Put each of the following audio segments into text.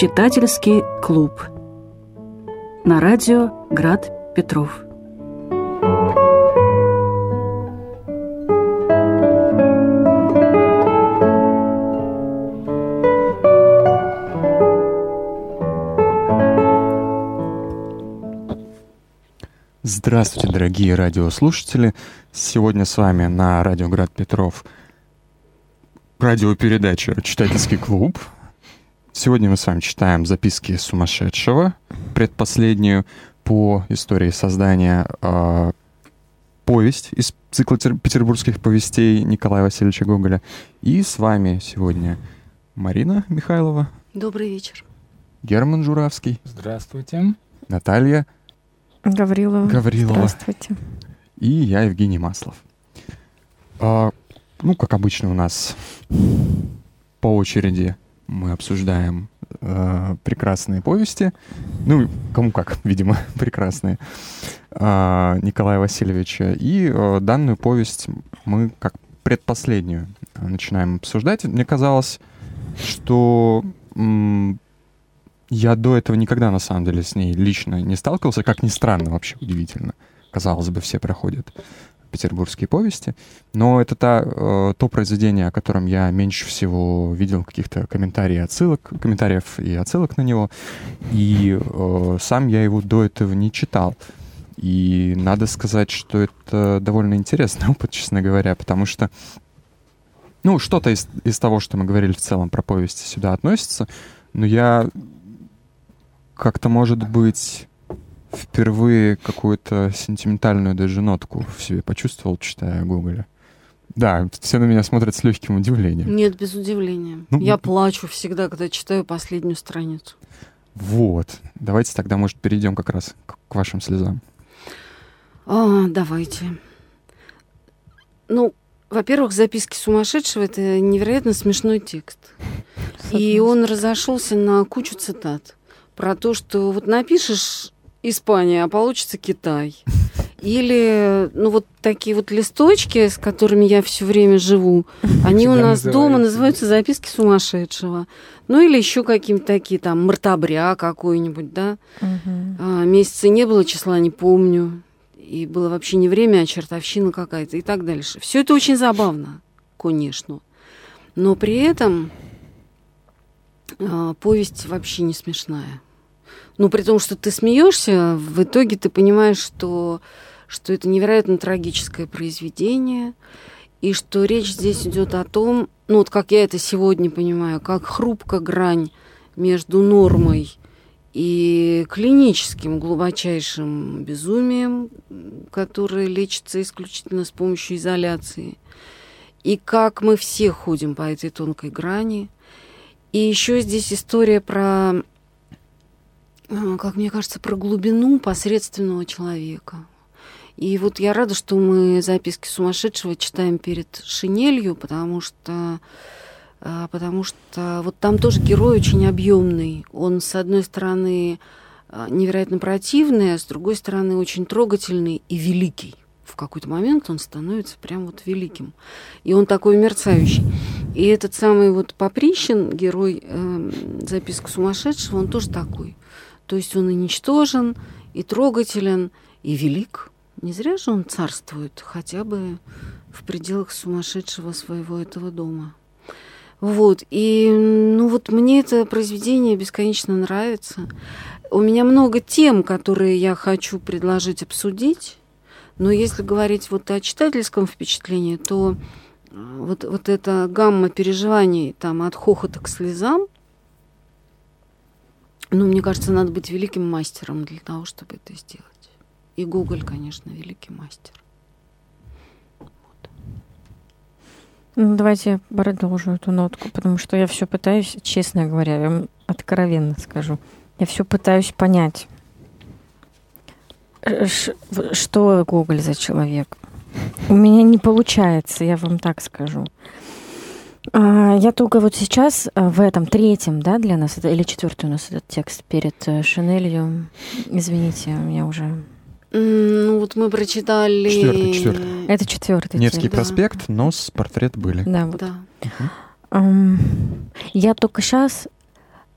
Читательский клуб. На радио Град Петров. Здравствуйте, дорогие радиослушатели. Сегодня с вами на радио Град Петров радиопередача «Читательский клуб». Сегодня мы с вами читаем записки сумасшедшего, предпоследнюю по истории создания э, повесть из цикла петербургских повестей Николая Васильевича Гоголя. И с вами сегодня Марина Михайлова. Добрый вечер. Герман Журавский. Здравствуйте. Наталья Гаврилова. Гаврилова. Здравствуйте. И я, Евгений Маслов. А, ну, как обычно у нас по очереди мы обсуждаем э, прекрасные повести. Ну, кому как, видимо, прекрасные. Э, Николая Васильевича. И э, данную повесть мы как предпоследнюю начинаем обсуждать. Мне казалось, что я до этого никогда, на самом деле, с ней лично не сталкивался. Как ни странно, вообще удивительно. Казалось бы, все проходят петербургские повести. Но это та, э, то произведение, о котором я меньше всего видел каких-то комментариев, отсылок, комментариев и отсылок на него. И э, сам я его до этого не читал. И надо сказать, что это довольно интересный опыт, честно говоря, потому что ну, что-то из, из того, что мы говорили в целом про повести, сюда относится. Но я как-то, может быть, впервые какую-то сентиментальную даже нотку в себе почувствовал, читая Гоголя. Да, все на меня смотрят с легким удивлением. Нет, без удивления. Ну, Я плачу всегда, когда читаю последнюю страницу. Вот. Давайте тогда, может, перейдем как раз к, вашим слезам. А, давайте. Ну, во-первых, записки сумасшедшего это невероятно смешной текст. И он разошелся на кучу цитат про то, что вот напишешь Испания, а получится Китай. Или, ну, вот такие вот листочки, с которыми я все время живу, они у нас дома называются записки сумасшедшего. Ну, или еще какие-то такие, там, мартобря какой-нибудь, да. Угу. А, месяца не было, числа не помню. И было вообще не время, а чертовщина какая-то и так дальше. Все это очень забавно, конечно. Но при этом а, повесть вообще не смешная. Ну, при том, что ты смеешься, в итоге ты понимаешь, что, что это невероятно трагическое произведение, и что речь здесь идет о том, ну вот как я это сегодня понимаю, как хрупка грань между нормой и клиническим глубочайшим безумием, которое лечится исключительно с помощью изоляции, и как мы все ходим по этой тонкой грани. И еще здесь история про как мне кажется, про глубину посредственного человека. И вот я рада, что мы записки сумасшедшего читаем перед шинелью, потому что а, потому что вот там тоже герой очень объемный. Он, с одной стороны, а, невероятно противный, а с другой стороны, очень трогательный и великий. В какой-то момент он становится прям вот великим. И он такой мерцающий. И этот самый вот Поприщин, герой э, записка сумасшедшего, он тоже такой. То есть он и ничтожен, и трогателен, и велик. Не зря же он царствует хотя бы в пределах сумасшедшего своего этого дома. Вот, и ну вот мне это произведение бесконечно нравится. У меня много тем, которые я хочу предложить обсудить, но если говорить вот о читательском впечатлении, то э, вот, вот эта гамма переживаний там от хохота к слезам – ну, мне кажется, надо быть великим мастером для того, чтобы это сделать. И Google, конечно, великий мастер. Ну, давайте продолжу эту нотку, потому что я все пытаюсь, честно говоря, я вам откровенно скажу, я все пытаюсь понять, что Google за человек. У меня не получается, я вам так скажу. А, я только вот сейчас а, в этом третьем, да, для нас, или четвертый у нас этот текст перед э, Шинелью. Извините, у меня уже ну вот мы прочитали. Четвертый, четвертый. Это четвертый. Невский текст. проспект, да. но с портрет были. Да, вот. Да. Um, я только сейчас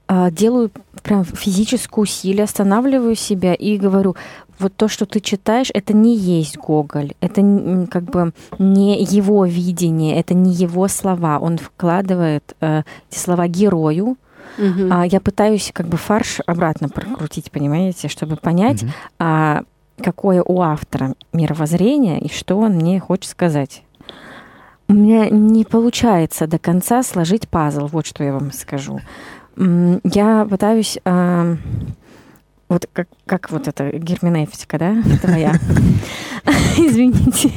а, делаю прям физическое усилие, останавливаю себя и говорю, вот то, что ты читаешь, это не есть Гоголь, это как бы не его видение, это не его слова. Он вкладывает э, эти слова герою, Угу. А, я пытаюсь как бы фарш обратно прокрутить, понимаете, чтобы понять, угу. а, какое у автора мировоззрение и что он мне хочет сказать. У меня не получается до конца сложить пазл, вот что я вам скажу. Я пытаюсь а, вот как, как вот это герменевтика, да, твоя? Извините.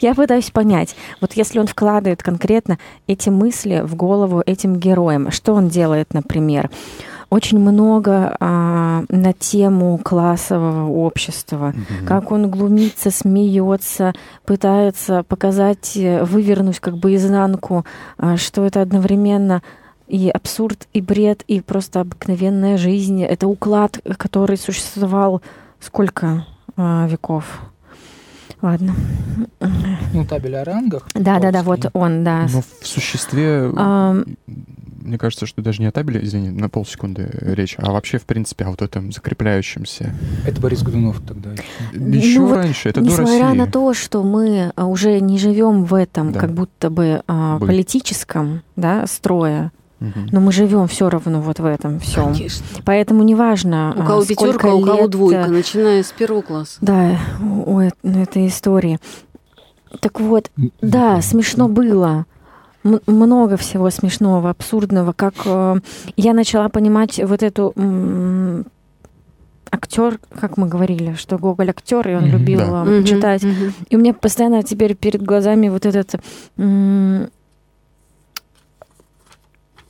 Я пытаюсь понять, вот если он вкладывает конкретно эти мысли в голову этим героям, что он делает, например? Очень много а, на тему классового общества, угу. как он глумится, смеется, пытается показать, э, вывернуть как бы изнанку, а, что это одновременно и абсурд, и бред, и просто обыкновенная жизнь. Это уклад, который существовал сколько э, веков. Ладно. Ну, табель о рангах. Да, да, да, вот он, да. Но в существе, а, мне кажется, что даже не о табеле, извини, на полсекунды речь, а вообще, в принципе, о вот этом закрепляющемся. Это Борис Годунов тогда. Еще ну, раньше, это несмотря до России. на то, что мы уже не живем в этом да. как будто бы а, политическом да, но мы живем все равно вот в этом всем. Конечно. Поэтому неважно. У кого а, пятерка, а у кого двойка, начиная с первого класса. Да, у этой истории. Так вот, да, смешно было много всего смешного, абсурдного, как э, я начала понимать вот эту актер, как мы говорили, что Гоголь актер, и он mm-hmm, любил да. Э, читать. Mm-hmm. И у меня постоянно теперь перед глазами вот этот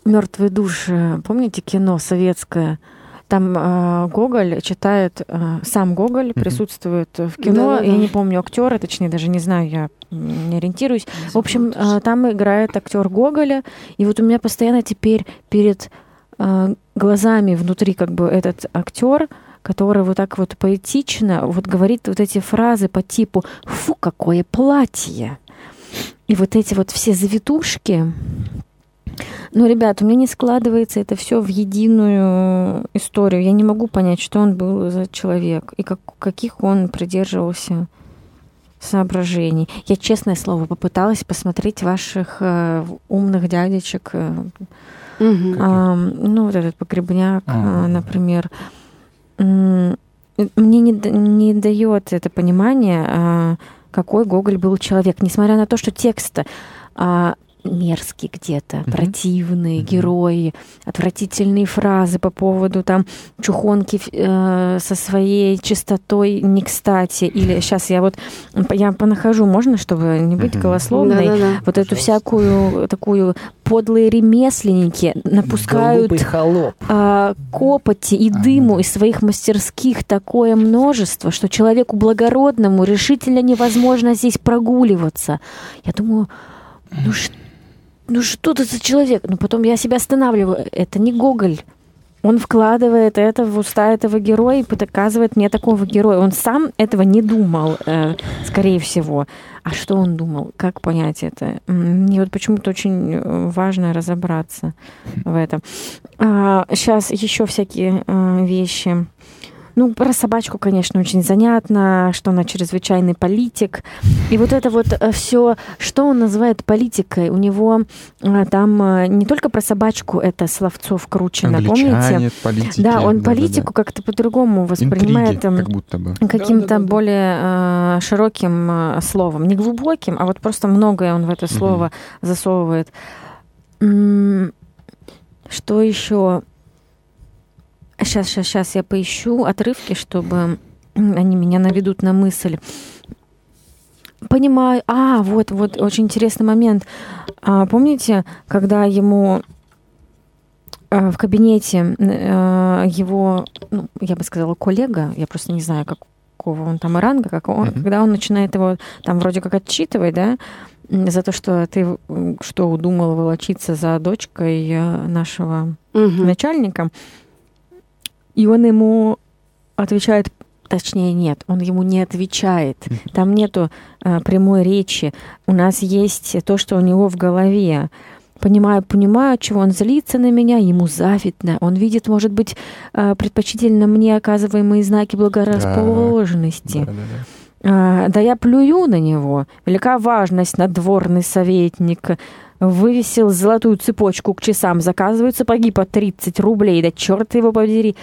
Мертвые души, помните кино советское? Там э, Гоголь читает, э, сам Гоголь mm-hmm. присутствует в кино. Да, да, да. Я не помню актера, точнее, даже не знаю, я не ориентируюсь. Не в общем, э, там играет актер Гоголя. И вот у меня постоянно теперь перед э, глазами внутри как бы этот актер, который вот так вот поэтично вот говорит вот эти фразы по типу «Фу, какое платье!» И вот эти вот все завитушки, ну, ребят, у меня не складывается это все в единую историю. Я не могу понять, что он был за человек и как, каких он придерживался соображений. Я, честное слово, попыталась посмотреть ваших э, умных дядечек. Э, угу. э, ну, вот этот погребняк, э, например. Мне не, не дает это понимание, э, какой Гоголь был человек, несмотря на то, что текста а, мерзкий где-то, mm-hmm. противные mm-hmm. герои, отвратительные фразы по поводу там чухонки э, со своей чистотой не кстати. Или сейчас я вот я понахожу, можно, чтобы не быть mm-hmm. голословной, Да-да-да. вот Пожалуйста. эту всякую такую подлые ремесленники напускают э, копоти и дыму ага. из своих мастерских такое множество, что человеку благородному решительно невозможно здесь прогуливаться. Я думаю, ну что ну что ты за человек? Но потом я себя останавливаю. Это не Гоголь. Он вкладывает это в уста этого героя и показывает мне такого героя. Он сам этого не думал, э, скорее всего. А что он думал? Как понять это? Мне вот почему-то очень э, важно разобраться в этом. А, сейчас еще всякие э, вещи. Ну, про собачку, конечно, очень занятно, что она чрезвычайный политик. И вот это вот э, все, что он называет политикой, у него э, там э, не только про собачку это словцов кручено, помните? Политики. Да, он да, политику да, да. как-то по-другому воспринимает. Интриги, как будто бы. Каким-то да, да, да, более э, широким э, словом. Не глубоким, а вот просто многое он в это слово угу. засовывает. Что еще? Сейчас, сейчас, сейчас я поищу отрывки, чтобы они меня наведут на мысль. Понимаю. А, вот, вот, очень интересный момент. А, помните, когда ему а, в кабинете а, его, ну, я бы сказала, коллега, я просто не знаю, какого он там ранга, как он, mm-hmm. когда он начинает его там вроде как отчитывать, да, за то, что ты что удумал волочиться за дочкой э, нашего mm-hmm. начальника, и он ему отвечает, точнее нет, он ему не отвечает. Там нету а, прямой речи. У нас есть то, что у него в голове. Понимаю, понимаю, чего он злится на меня, ему завидно. Он видит, может быть, э, предпочтительно мне оказываемые знаки благорасположенности. Да, да, да. А, Да я плюю на него. Велика важность, надворный советник. Вывесил золотую цепочку к часам, заказывают сапоги по 30 рублей. Да черт его подери.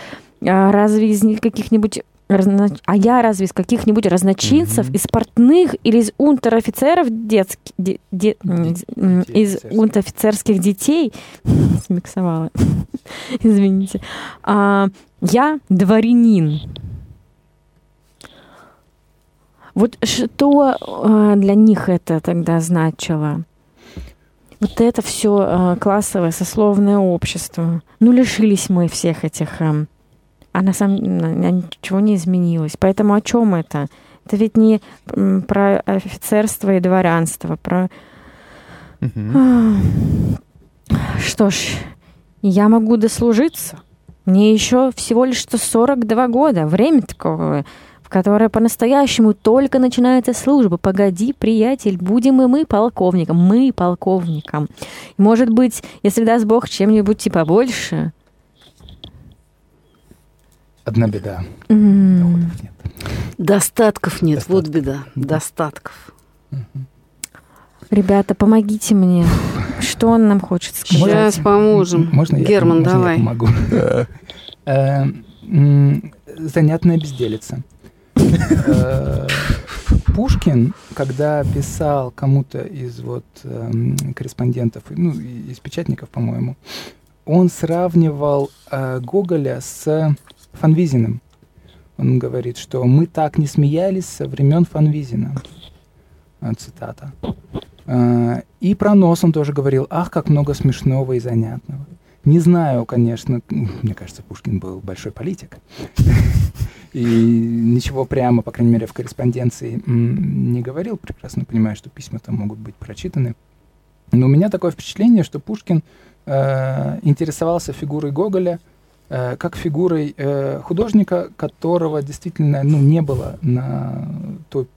А разве из них каких-нибудь разно- А я разве из каких-нибудь разночинцев, Мгм. из портных или из унтер-офицеров детских, де- де- Детей из офицерских. унтер-офицерских детей, смиксовала, извините, А, я дворянин. Вот что э, для них это тогда значило? Вот это все классовое сословное общество. Ну, лишились мы всех этих... эм, а на самом деле ничего не изменилось. Поэтому о чем это? Это ведь не про офицерство и дворянство, про... Мгм. Что ж, я могу дослужиться. Мне еще всего лишь что 42 года. Время такое, в которое по-настоящему только начинается служба. Погоди, приятель, будем и мы полковником. Мы полковником. Может быть, если даст Бог чем-нибудь типа больше. Одна беда. Доходов нет. Достатков нет, вот Достатков. беда. Достатков. Ребята, помогите мне. Что он нам хочет сказать? Сейчас поможем. Можно я, Герман, можно я давай. помогу? Э, Занятная безделица. Э, Пушкин, когда писал кому-то из вот эм, корреспондентов, ну, из печатников, по-моему, он сравнивал э, Гоголя с Фанвизиным. Он говорит, что мы так не смеялись со времен Фанвизина. Э, Цитата. И про нос он тоже говорил, ах, как много смешного и занятного. Не знаю, конечно, мне кажется, Пушкин был большой политик. И ничего прямо, по крайней мере, в корреспонденции не говорил. Прекрасно понимаю, что письма там могут быть прочитаны. Но у меня такое впечатление, что Пушкин э, интересовался фигурой Гоголя э, как фигурой э, художника, которого действительно ну, не было на той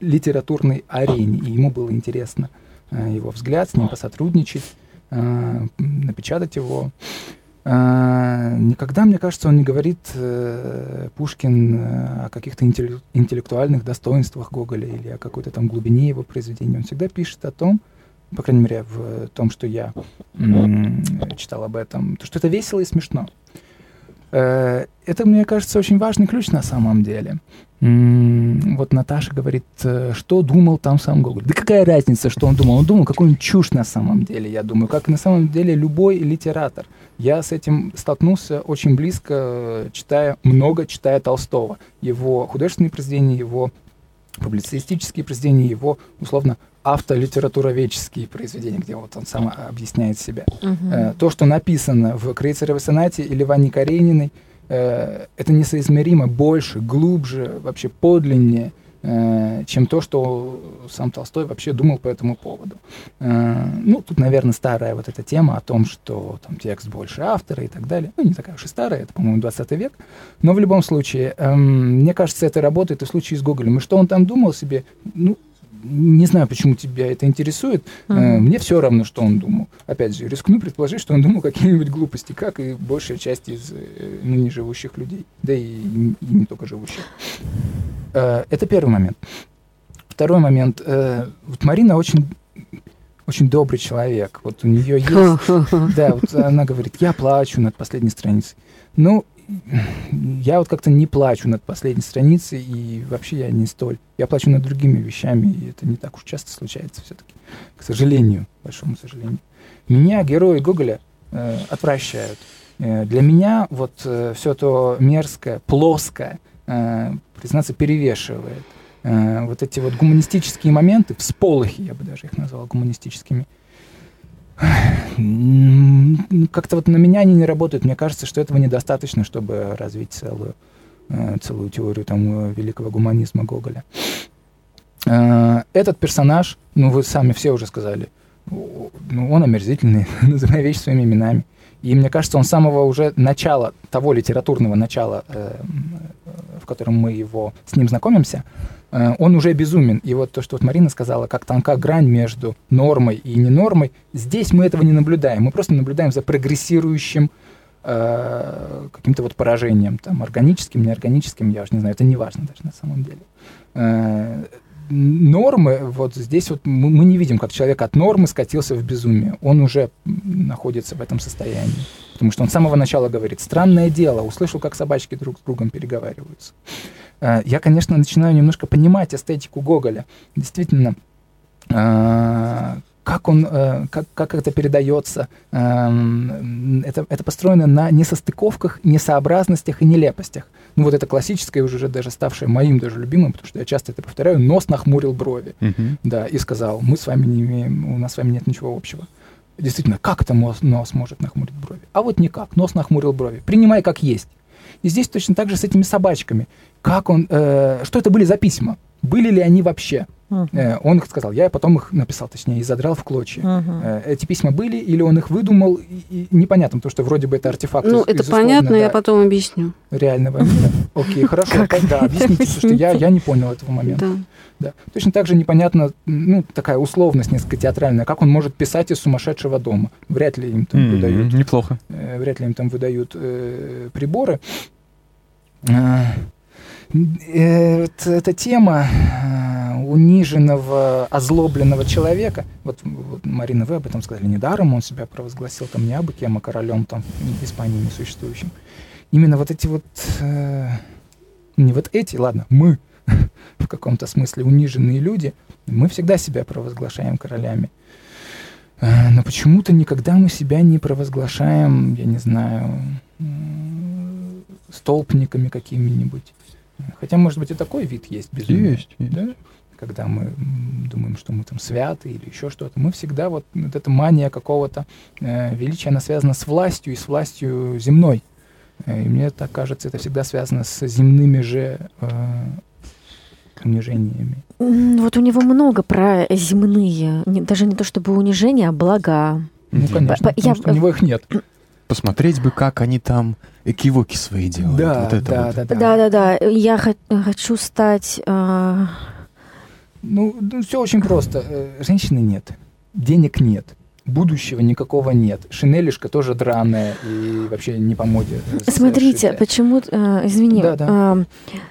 литературной арене. И ему было интересно э, его взгляд, с ним посотрудничать, э, напечатать его. Э, Никогда, мне кажется, он не говорит, э, Пушкин, э, о каких-то интелле- интеллектуальных достоинствах Гоголя или о какой-то там глубине его произведения. Он всегда пишет о том, по крайней мере, в том, что я читал об этом, то, что это весело и смешно. Э, Это, мне кажется, очень важный ключ на самом деле. Вот Наташа говорит, э, что думал там сам Гоголь. Да какая разница, что он думал? Он думал какую-нибудь чушь на самом деле, я думаю, как на самом деле любой литератор. Я с этим столкнулся очень близко, э, читая, много читая Толстого. Его художественные произведения, его публицистические произведения, его, условно, автолитературоведческие произведения, где вот он сам объясняет себя. Э, То, что написано в Крейцеровой сонате или в Анне Карениной, э, это несоизмеримо больше, глубже, вообще подлиннее, э, чем то, что сам Толстой вообще думал по этому поводу. Э, Ну, тут, наверное, старая вот эта тема о том, что там текст больше автора и так далее. Ну, не такая уж и старая, это, по-моему, 20 век. Но в любом случае, эм, мне кажется, это работает и в случае с Гоголем. И что он там думал себе, ну, не знаю, почему тебя это интересует. Э, Мгм. Мне все равно, что он думал. Опять же, рискну предположить, что он думал какие-нибудь глупости, как и большая часть из э, ныне живущих людей. Да и, и не только живущих. Э, Это первый момент. Второй момент. э, Вот Марина очень, очень добрый человек. Вот у нее есть да, вот она говорит, я плачу над последней страницей. Ну, я вот как-то не плачу над последней страницей, и вообще я не столь. Я плачу над другими вещами, и это не так уж часто случается все-таки. К сожалению, большому сожалению. Меня герои Гоголя э, отвращают. Э, для меня вот все то мерзкое, плоское, э, признаться, перевешивает. Э, вот эти вот гуманистические моменты, всполохи, я бы даже их назвал гуманистическими, как-то вот на меня они не работают. Мне кажется, что этого недостаточно, чтобы развить целую, э, целую теорию там, э, великого гуманизма Гоголя. Э, Этот персонаж, ну вы сами все уже сказали, ну, он омерзительный, называя вещи своими именами. И мне кажется, он с самого уже начала, того литературного начала, в котором мы его с ним знакомимся, он уже безумен. И вот то, что вот Марина сказала, как тонка грань между нормой и ненормой, здесь мы этого не наблюдаем. Мы просто наблюдаем за прогрессирующим э, каким-то вот поражением, там, органическим, неорганическим, я уж не знаю, это не важно даже на самом деле. Э, нормы, вот здесь вот мы, мы не видим, как человек от нормы скатился в безумие. Он уже находится в этом состоянии. Потому что он с самого начала говорит, странное дело, услышал, как собачки друг с другом переговариваются. Э, я, конечно, начинаю немножко понимать эстетику Гоголя. Действительно, э, как он, э, как, как это передается, это, это построено на несостыковках, несообразностях и нелепостях. Ну вот это классическое, уже даже ставшее моим даже любимым, потому что я часто это повторяю, нос нахмурил брови, Мгм. да, и сказал, мы с вами не имеем, у нас с вами нет ничего общего. Действительно, как это нос, нос может нахмурить брови? А вот никак, нос нахмурил брови. Принимай как есть. И здесь точно так же с этими собачками. Как он, э, что это были за письма? Были ли они вообще? Э, он их сказал, я потом их написал, точнее, и задрал в клочья. Э, Эти письма были, или он их выдумал, и, и непонятно, потому что вроде бы это артефакт Ну, из- это понятно, я да, потом объясню. реального мира. Окей, хорошо, тогда объясните, потому что я, я не понял этого момента. Да. Да. Точно так же непонятно, ну, такая условность несколько театральная, как он может писать из сумасшедшего дома. Вряд ли им там выдают, Неплохо. э, вряд ли им там выдают э, приборы. Э, вот эта тема э, униженного, озлобленного человека, вот, вот, Марина, вы об этом сказали, недаром он себя провозгласил там не абы кем, а королем там Испании несуществующим. Именно вот эти вот, э, не вот эти, ладно, мы в каком-то смысле униженные люди, мы всегда себя провозглашаем королями. Э, Но почему-то никогда мы себя не провозглашаем, я не знаю, столпниками какими-нибудь. Хотя, может быть, и такой вид есть безумие. Есть, есть. Да? Когда мы думаем, что мы там святы или еще что-то. Мы всегда вот, вот эта мания какого-то э, величия, она связана с властью и с властью земной. Э, И мне так кажется, это всегда связано с земными же э, унижениями. Вот у него много про земные, не- даже не то чтобы унижения, а блага. Ну, конечно, По- потому я- что у него их нет. Посмотреть бы, как они там экивоки свои делают. Да, вот это да, вот. да, да. Да-да-да, я хо- хочу стать... а, Ну, все очень просто. Э, Женщины нет, денег нет, будущего никакого нет. Шинелишка тоже драная и вообще не по моде. э, Смотрите, почему, э, извини, Да, да. а,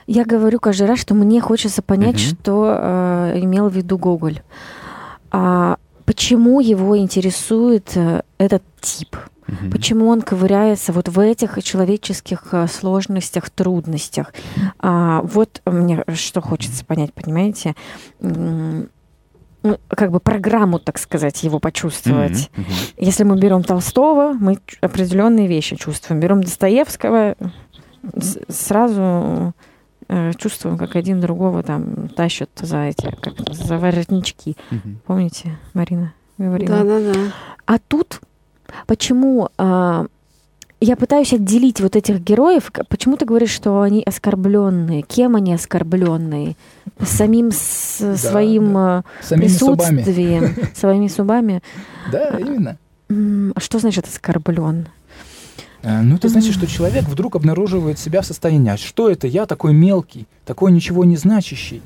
я говорю каждый раз, что мне хочется понять, Мгм. что э, имел в виду Гоголь. А почему его интересует э, этот тип? Мгм. Почему он ковыряется вот в этих человеческих э, сложностях, трудностях? А, вот мне что хочется понять, понимаете? Ну, как бы программу, так сказать, его почувствовать. Мгм, мгм. Если мы берем Толстого, мы определенные вещи чувствуем. Берем Достоевского, с- сразу э, чувствуем, как один другого там тащат за эти, как за воротнички. Мгм. Помните, Марина говорила? Да, да, да. А тут почему а, я пытаюсь отделить вот этих героев? Почему ты говоришь, что они оскорбленные? Кем они оскорбленные? Самим с- Да, своим да. а, Самими зубами. присутствием, своими зубами? Да, именно. М, А что значит оскорблен? Э, Ну, это значит, что человек вдруг обнаруживает себя в состоянии, а что это я такой мелкий, такой ничего не значащий?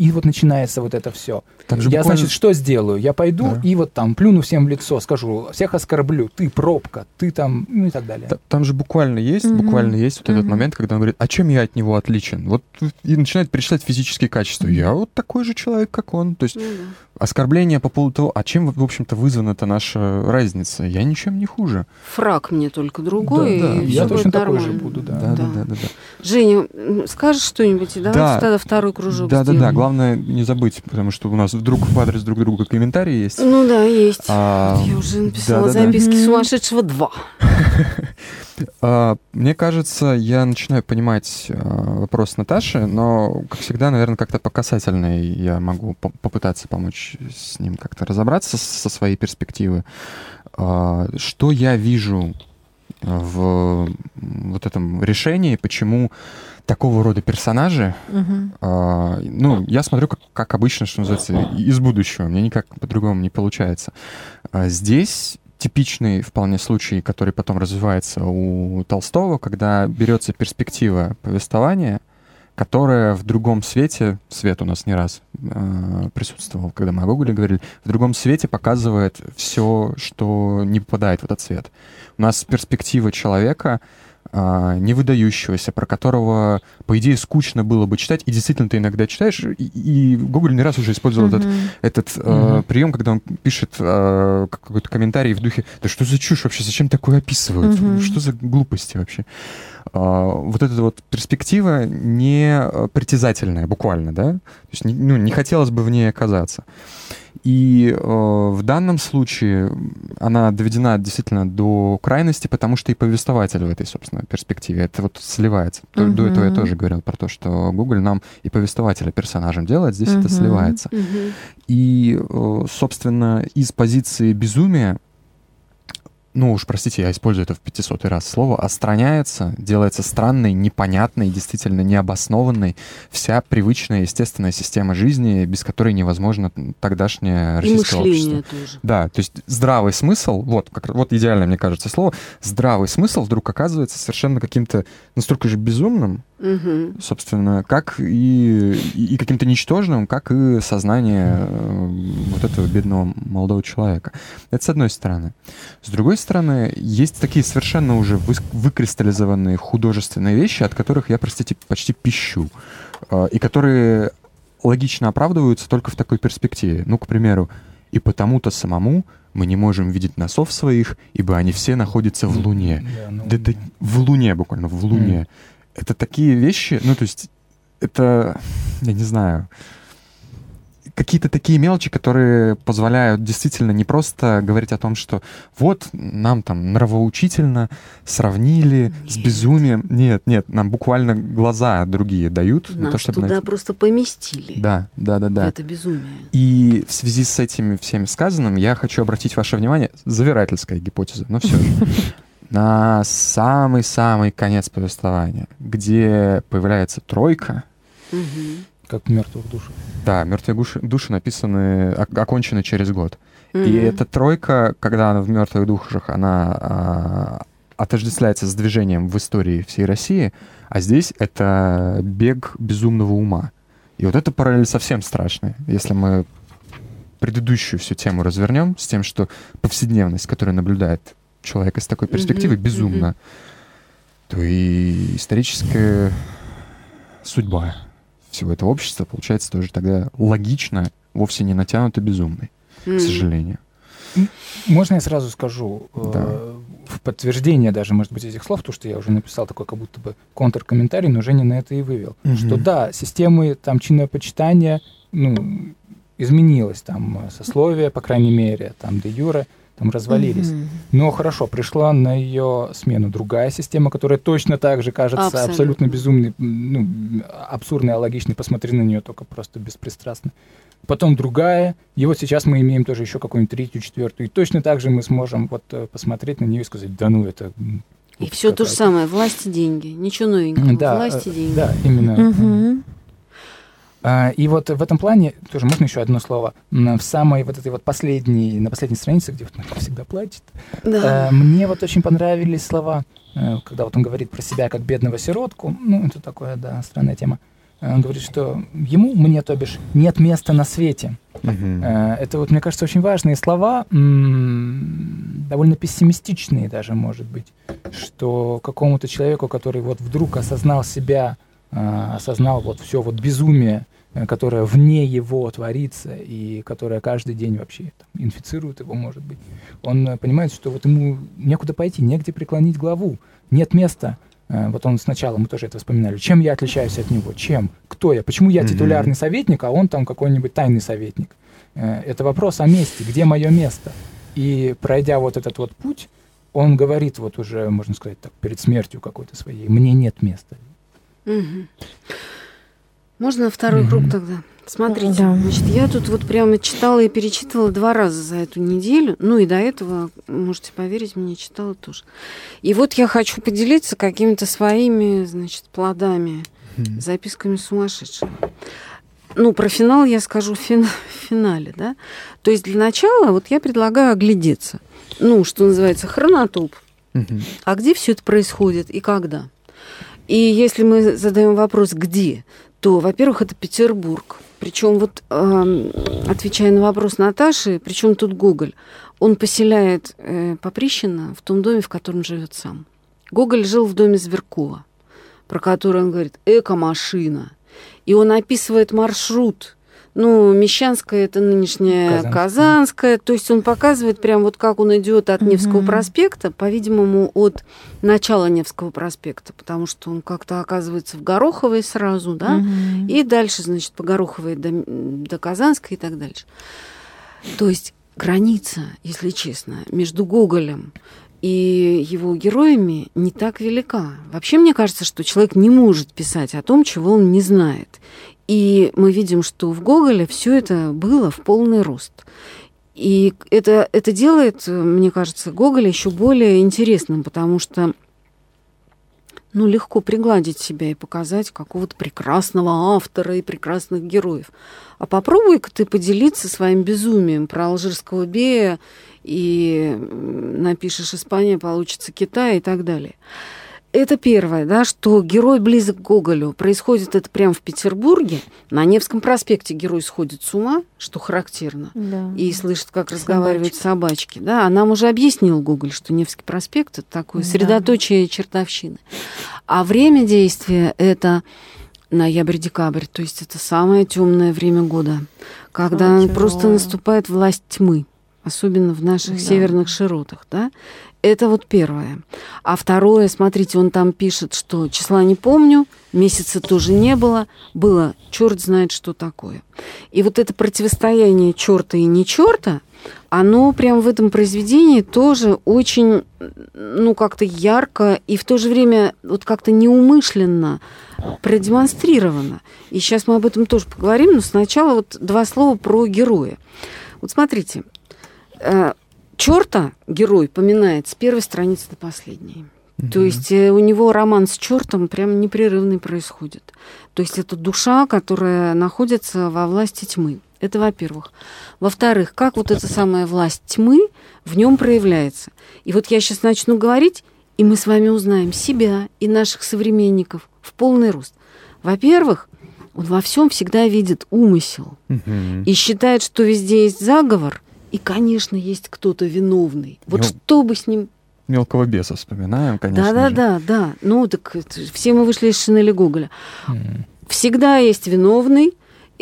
И вот начинается вот это все. Же Я, буквально- значит, что сделаю? Я пойду Да. и вот там плюну всем в лицо, скажу, всех оскорблю, ты пробка, ты там, ну и так далее. Та- Там же буквально есть, Мгм. буквально есть вот этот Мгм. момент, когда он говорит, а чем я от него отличен? Вот и начинает перечислять физические качества. Я вот такой же человек, как он. То есть да. Оскорбление по поводу того, а чем, в общем-то, вызвана-то наша разница? Я ничем не хуже. Фраг мне только другой, Да, да, и я будет точно такой же нормально. буду, да. Да, да, Да. да, да. да. Женя, скажешь что-нибудь, и давайте Да. тогда второй кружок Да, да, да. сделаем. Главное не забыть, потому что у нас вдруг в адрес друг друга комментарии есть. Ну да, есть. А, Я уже написала да-да-да. записки Мгм. сумасшедшего 2. А, Мне кажется, я начинаю понимать а, вопрос Наташи, но, как всегда, наверное, как-то по касательной я могу по- попытаться помочь с ним как-то разобраться со своей перспективы. А, Что я вижу в вот этом решении, почему такого рода персонажи а, ну, я смотрю, как, как обычно, что называется, из будущего. Мне никак по-другому не получается. Здесь типичный вполне случай, который потом развивается у Толстого, когда берется перспектива повествования, которая в другом свете, свет у нас не раз э, присутствовал, когда мы о Гоголе говорили, в другом свете показывает все, что не попадает в этот свет. У нас перспектива человека, а, не выдающегося, про которого, по идее, скучно было бы читать, и действительно ты иногда читаешь, и, и Гоголь не раз уже использовал mm-hmm. этот, этот mm-hmm. э, прием, когда он пишет э, какой-то комментарий в духе, да что за чушь вообще, зачем такое описывают, mm-hmm. что за глупости вообще. Э, вот эта вот перспектива не притязательная, буквально, да, то есть не, ну, не хотелось бы в ней оказаться. И э, в данном случае она доведена действительно до крайности, потому что и повествователь в этой, собственно, перспективе. Это вот сливается. Uh-huh. До этого я тоже говорил про то, что Google нам и повествователя персонажем делает, здесь uh-huh. это сливается. Uh-huh. И, э, собственно, из позиции безумия ну уж простите, я использую это в 500 раз слово, остраняется, делается странной, непонятной, действительно необоснованной вся привычная, естественная система жизни, без которой невозможно тогдашнее российское И общество. тоже. Да, то есть здравый смысл, вот, как, вот идеально, мне кажется, слово, здравый смысл вдруг оказывается совершенно каким-то настолько же безумным, Угу. собственно, как и, и каким-то ничтожным, как и сознание э, вот этого бедного молодого человека. Это с одной стороны. С другой стороны, есть такие совершенно уже вы, выкристаллизованные художественные вещи, от которых я, простите, почти пищу, э, и которые логично оправдываются только в такой перспективе. Ну, к примеру, и потому-то самому мы не можем видеть носов своих, ибо они все находятся в Луне. Да, ну, Да, да, в Луне буквально, в Луне. Это такие вещи, ну, то есть, это, я не знаю, какие-то такие мелочи, которые позволяют действительно не просто говорить о том, что вот нам там нравоучительно сравнили с Нет. безумием. Нет, нет, нам буквально глаза другие дают. на Нас то, чтобы туда на- просто поместили. Да, да, да, да. Это безумие. И в связи с этими всеми сказанным я хочу обратить ваше внимание, завирательская гипотеза, но все же, на самый-самый конец повествования, где появляется тройка, Мгм. Как мертвых душах. да, мертвые души, души написаны, ок- окончены через год. И Мгм. эта тройка, когда она в мертвых душах, она а, отождествляется с движением в истории всей России, а здесь это бег безумного ума. И вот эта параллель совсем страшная. Если мы предыдущую всю тему развернем с тем, что повседневность, которую наблюдает человек из такой перспективы, Мгм, безумна, мгм. то и историческая судьба всего этого общества получается тоже тогда логично, вовсе не натянуто безумной, к Мгм. сожалению. Можно я сразу скажу э, Да. в подтверждение даже, может быть, этих слов, то, что я уже написал такой как будто бы контркомментарий, но Женя на это и вывел. Мгм. Что да, системы там чинное почитания, ну, изменилось там э, сословие, по крайней мере, там де юре, там развалились. Мгм. Но хорошо, пришла на ее смену другая система, которая точно так же кажется Абсолютно. абсолютно, безумной, ну, абсурдной, алогичной. Посмотри на нее только просто беспристрастно. Потом другая, и вот сейчас мы имеем тоже еще какую-нибудь третью, четвертую. И точно так же мы сможем вот э, посмотреть на нее и сказать, да ну это... И все то же какая-то». самое. Власть и деньги. Ничего новенького. Да, Власть и э, деньги. Да, именно. Мгм. А, И вот в этом плане тоже можно еще одно слово. В самой вот этой вот последней, на последней странице, где вот Мария всегда плачет, Да. Э, Мне вот очень понравились слова, э, когда вот он говорит про себя как бедного сиротку. Ну, это такое, да, странная тема. Э, Он говорит, что ему, мне, то бишь, нет места на свете. Э, Это вот, мне кажется, очень важные слова, довольно пессимистичные даже, может быть, что какому-то человеку, который вот вдруг осознал себя, осознал вот все вот безумие, э, которое вне его творится и которое каждый день вообще там, инфицирует его, может быть, он э, понимает, что вот ему некуда пойти, негде преклонить главу, нет места. Э, Вот он сначала, мы тоже это вспоминали, чем я отличаюсь от него, чем, кто я, почему я титулярный советник, а он там какой-нибудь тайный советник. Э, Это вопрос о месте, где мое место. И пройдя вот этот вот путь, он говорит вот уже, можно сказать так, перед смертью какой-то своей, мне нет места. Мгм. Можно второй Мгм. круг тогда? Смотрите, Да. значит, я тут вот прямо читала и перечитывала два раза за эту неделю. Ну и до этого, можете поверить, мне читала тоже. И вот я хочу поделиться какими-то своими, значит, плодами, записками сумасшедшими. Ну, про финал я скажу в, фин- в финале, да. То есть для начала вот я предлагаю оглядеться. Ну, что называется, хронотоп. Мгм. А где все это происходит и когда? И если мы задаем вопрос, где, то, во-первых, это Петербург. Причем вот э, отвечая на вопрос Наташи, причем тут Гоголь, он поселяет э, Поприщина в том доме, в котором живет сам. Гоголь жил в доме Зверкова, про который он говорит «эко-машина». И он описывает маршрут. Ну, Мещанская это нынешняя Казанская. Казанская. То есть он показывает прям вот как он идет от Невского угу. проспекта, по-видимому, от начала Невского проспекта, потому что он как-то оказывается в Гороховой сразу, да, угу. и дальше, значит, по Гороховой до, до Казанской и так дальше. То есть граница, если честно, между Гоголем и его героями не так велика. Вообще, мне кажется, что человек не может писать о том, чего он не знает. И мы видим, что в Гоголе все это было в полный рост. И это, это делает, мне кажется, Гоголя еще более интересным, потому что ну, легко пригладить себя и показать какого-то прекрасного автора и прекрасных героев. А попробуй-ка ты поделиться своим безумием про алжирского Бея и напишешь Испания, получится Китай и так далее. Это первое, да, что герой близок к Гоголю. Происходит это прямо в Петербурге. На Невском проспекте герой сходит с ума, что характерно, да. и слышит, как Собачки. разговаривают собачки. Да, а нам уже объяснил Гоголь, что Невский проспект это такое да. средоточие чертовщины. А время действия это ноябрь-декабрь, то есть это самое темное время года, когда Очень просто наступает власть тьмы особенно в наших да. северных широтах, да, это вот первое. А второе, смотрите, он там пишет, что числа не помню, месяца тоже не было, было черт знает что такое. И вот это противостояние черта и не черта, оно прям в этом произведении тоже очень, ну, как-то ярко и в то же время вот как-то неумышленно продемонстрировано. И сейчас мы об этом тоже поговорим, но сначала вот два слова про героя. Вот смотрите, э, черта герой поминает с первой страницы до последней. Mm-hmm. То есть э, у него роман с чертом прям непрерывный происходит. То есть это душа, которая находится во власти тьмы. Это во-первых. Во-вторых, как вот эта самая власть тьмы в нем проявляется. И вот я сейчас начну говорить, и мы с вами узнаем себя и наших современников в полный рост. Во-первых, он во всем всегда видит умысел угу. и считает, что везде есть заговор, и, конечно, есть кто-то виновный. Вот Мел... что бы с ним... Мелкого беса вспоминаем, конечно. Да-да-да, да. Ну, так все мы вышли из Шинели Гоголя. Mm. Всегда есть виновный,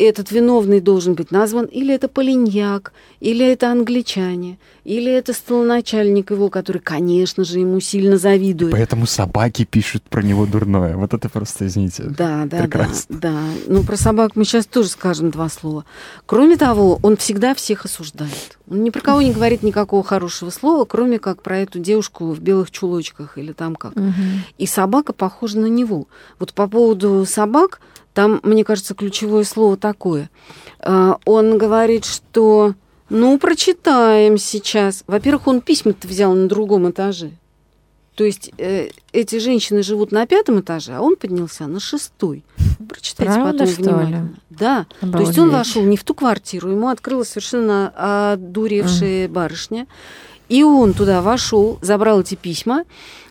этот виновный должен быть назван, или это полиньяк, или это англичане, или это столоначальник его, который, конечно же, ему сильно завидует. Поэтому собаки пишут про него дурное. Вот это просто, извините, Да, да, прекрасно. да, да. Ну, про собак мы сейчас тоже скажем два слова. Кроме того, он всегда всех осуждает. Он ни про кого не говорит никакого хорошего слова, кроме как про эту девушку в белых чулочках или там как. Угу. И собака похожа на него. Вот по поводу собак, там, мне кажется, ключевое слово такое. А, он говорит, что ну, прочитаем сейчас. Во-первых, он письма-то взял на другом этаже. То есть э, эти женщины живут на пятом этаже, а он поднялся на шестой. Прочитайте Правда, потом внимательно. Ли? Да. Обалдеть. То есть он вошел не в ту квартиру, ему открылась совершенно одуревшая mm. барышня. И он туда вошел, забрал эти письма.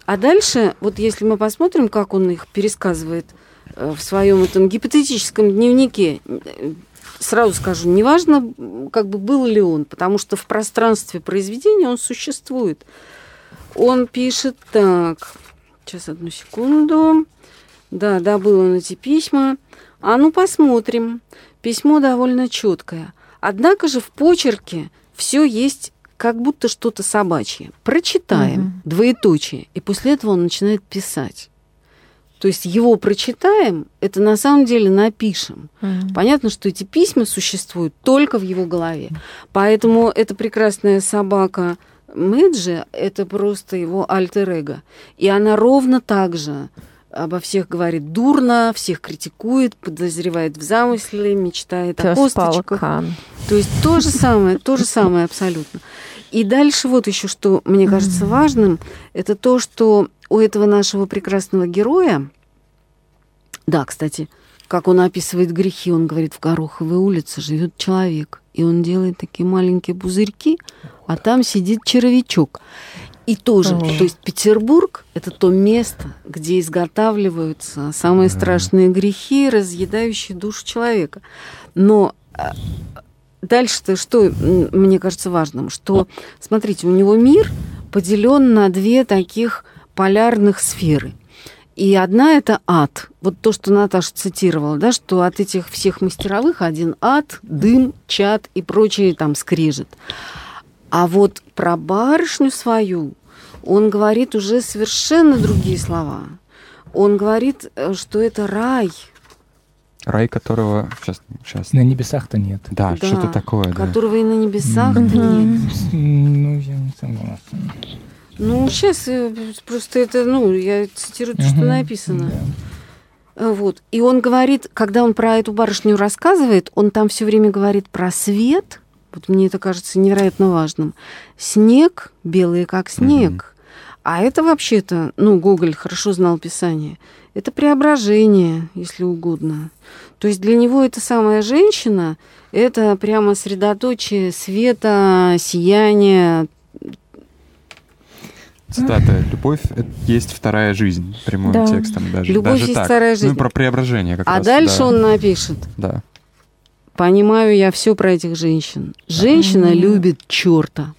А дальше, вот если мы посмотрим, как он их пересказывает в своем этом гипотетическом дневнике, сразу скажу, неважно, как бы был ли он, потому что в пространстве произведения он существует. Он пишет так. Сейчас одну секунду. Да, добыл он эти письма. А ну посмотрим. Письмо довольно четкое. Однако же в почерке все есть как будто что-то собачье. Прочитаем, угу. двоеточие. И после этого он начинает писать. То есть его прочитаем, это на самом деле напишем. Mm-hmm. Понятно, что эти письма существуют только в его голове. Поэтому эта прекрасная собака Мэджи – это просто его альтер-эго. И она ровно так же обо всех говорит дурно, всех критикует, подозревает в замысле, мечтает Пёс о косточках. Полкан. То есть то же самое, то же самое абсолютно. И дальше вот еще что мне кажется важным, это то, что у этого нашего прекрасного героя, да, кстати, как он описывает грехи, он говорит, в Гороховой улице живет человек, и он делает такие маленькие пузырьки, а там сидит червячок. И тоже, О. то есть Петербург – это то место, где изготавливаются самые страшные грехи, разъедающие душу человека. Но а, дальше-то что, мне кажется, важным? Что, смотрите, у него мир поделен на две таких полярных сферы. И одна это ад. Вот то, что Наташа цитировала, да, что от этих всех мастеровых один ад, дым, чад и прочее там скрежет. А вот про барышню свою он говорит уже совершенно другие слова. Он говорит, э, что это рай, Рай которого... Сейчас, сейчас. На небесах-то нет. Да, Да, что-то такое, да. которого и на небесах-то нет. Ну, я не согласен. Ну, сейчас просто это, ну, я цитирую то, что написано. Да. Э, Вот. И он говорит, когда он про эту барышню рассказывает, он там все время говорит про свет. Вот мне это кажется невероятно важным. Снег, белый как снег. А это вообще-то, ну, Гоголь хорошо знал Писание. Это преображение, если угодно. То есть для него эта самая женщина, это прямо средоточие света, сияния. Цитата. Любовь — есть вторая жизнь. Прямым Да. текстом даже. Любовь даже есть так. вторая жизнь. Ну, про преображение как А раз. дальше да. он напишет. Да. Понимаю я все про этих женщин. Женщина Мгм. любит черта.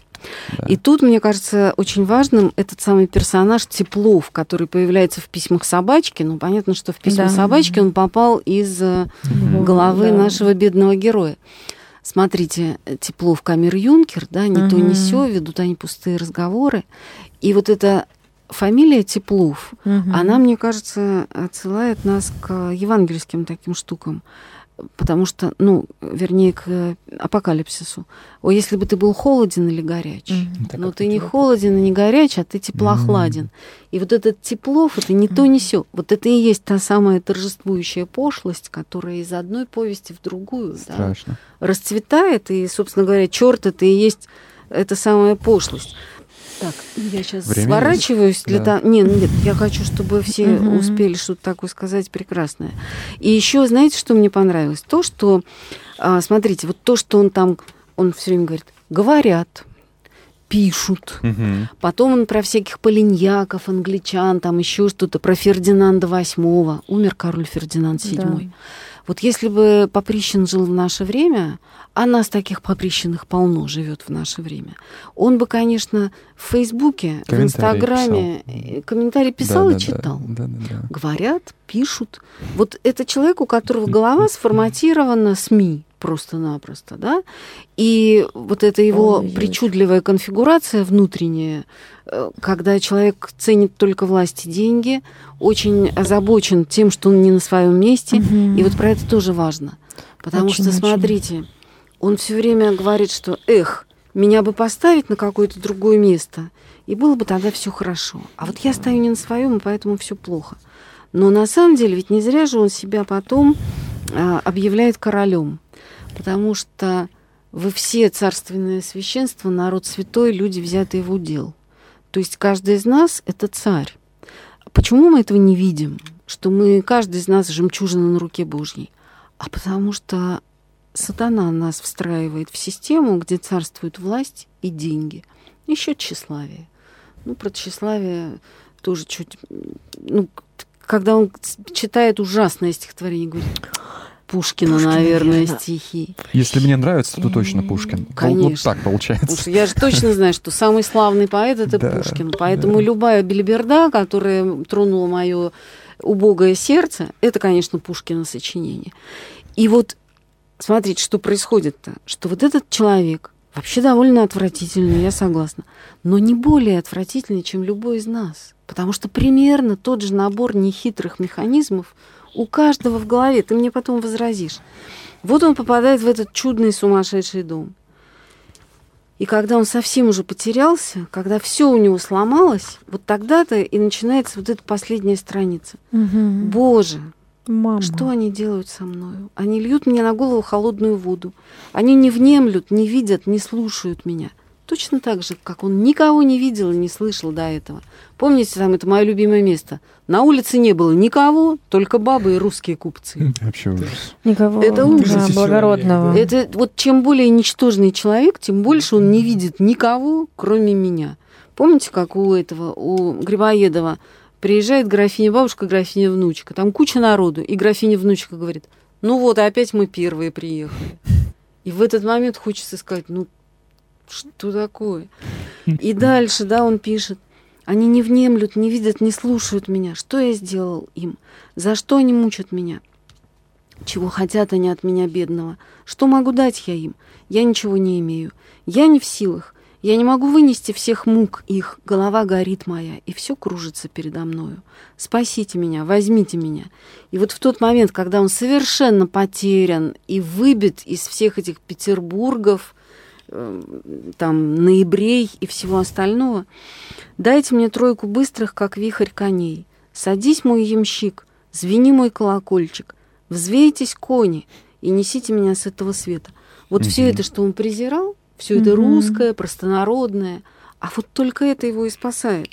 да. И тут, мне кажется, очень важным этот самый персонаж Теплов, который появляется в письмах собачки. Ну, понятно, что в письма Да. собачки он попал из э, Мгм. головы Да. нашего бедного героя. Смотрите, Теплов камер Юнкер, да, не то, не сё, ведут они пустые разговоры. И вот эта фамилия Теплов, Мгм. она, мне кажется, отсылает нас к евангельским таким штукам. Потому что, ну, вернее, к апокалипсису. О, если бы ты был холоден или горяч. Так Но как ты не холоден и не горяч, а ты теплохладен. И вот этот теплов, это не то, не сё. Вот это и есть та самая торжествующая пошлость, которая из одной повести в другую да, расцветает. И, собственно говоря, черт это и есть эта самая пошлость. Так, я сейчас Времени- сворачиваюсь для да. того. Нет, нет, я хочу, чтобы все Мгм. успели что-то такое сказать прекрасное. И еще, знаете, что мне понравилось? То, что, а, смотрите, вот то, что он там, он все время говорит, говорят, пишут, Мгм. Потом он про всяких полиньяков, англичан, там еще что-то, про Фердинанда VIII. Умер король Фердинанд VII. Да. Вот если бы Поприщин жил в наше время, а нас таких Поприщенных полно живет в наше время, он бы, конечно, в Фейсбуке, в Инстаграме писал. э, комментарии писал и Да-да-да. читал. Да-да-да. Говорят, пишут. Вот это человек, у которого голова сформатирована СМИ просто-напросто, да? И вот эта его причудливая конфигурация внутренняя, когда человек ценит только власть и деньги, очень озабочен тем, что он не на своем месте, Мгм. и вот про это тоже важно. Потому Очень, что, очень. смотрите, он все время говорит, что эх, меня бы поставить на какое-то другое место, и было бы тогда все хорошо. А вот я стою не на своем, и поэтому все плохо. Но на самом деле, ведь не зря же он себя потом а, объявляет королем. Потому что вы все царственное священство, народ святой, люди, взятые в удел. То есть каждый из нас — это царь. Почему мы этого не видим? Что мы, каждый из нас жемчужина на руке Божьей. А потому что сатана нас встраивает в систему, где царствует власть и деньги. Еще тщеславие. Ну, про тщеславие тоже чуть... Ну, когда он читает ужасное стихотворение, говорит, Пушкина, Пушкина, наверное, верно. стихи. Если мне нравится, то точно Пушкин. Вот- Вот Конечно. так Потому получается. что я же точно знаю, что самый славный поэт это Да, Пушкин. Поэтому да. любая белиберда, которая тронула мое убогое сердце, это, конечно, Пушкина сочинение. И вот смотрите, что происходит-то. Что вот этот человек вообще довольно отвратительный, я согласна, но не более отвратительный, чем любой из нас. Потому что примерно тот же набор нехитрых механизмов у каждого в голове. Ты мне потом возразишь. Вот он попадает в этот чудный сумасшедший дом. И когда он совсем уже потерялся, когда все у него сломалось, вот тогда-то и начинается вот эта последняя страница. Мгм. Боже, Мама. что они делают со мною? Они льют мне на голову холодную воду. Они не внемлют, не видят, не слушают меня. Точно так же, как он никого не видел и не слышал до этого. Помните, там это мое любимое место. На улице не было никого, только бабы и русские купцы. Вообще ужас. Никого Это да, ужас. благородного. Это вот чем более ничтожный человек, тем больше он не видит никого, кроме меня. Помните, как у этого, у Грибоедова приезжает графиня бабушка, графиня внучка, там куча народу, и графиня внучка говорит, ну вот, опять мы первые приехали. И в этот момент хочется сказать, ну что такое? И дальше, да, он пишет, они не внемлют, не видят, не слушают меня. Что я сделал им? За что они мучат меня? Чего хотят они от меня, бедного? Что могу дать я им? Я ничего не имею. Я не в силах. Я не могу вынести всех мук их. Голова горит моя, и все кружится передо мною. Спасите меня, возьмите меня. И вот в тот момент, когда он совершенно потерян и выбит из всех этих Петербургов, там, ноябрей и всего остального, дайте мне тройку быстрых, как вихрь коней. Садись, мой ямщик, звени мой колокольчик, взвейтесь кони и несите меня с этого света. Вот mm все это, что он презирал, все mm это русское, простонародное, а вот только это его и спасает.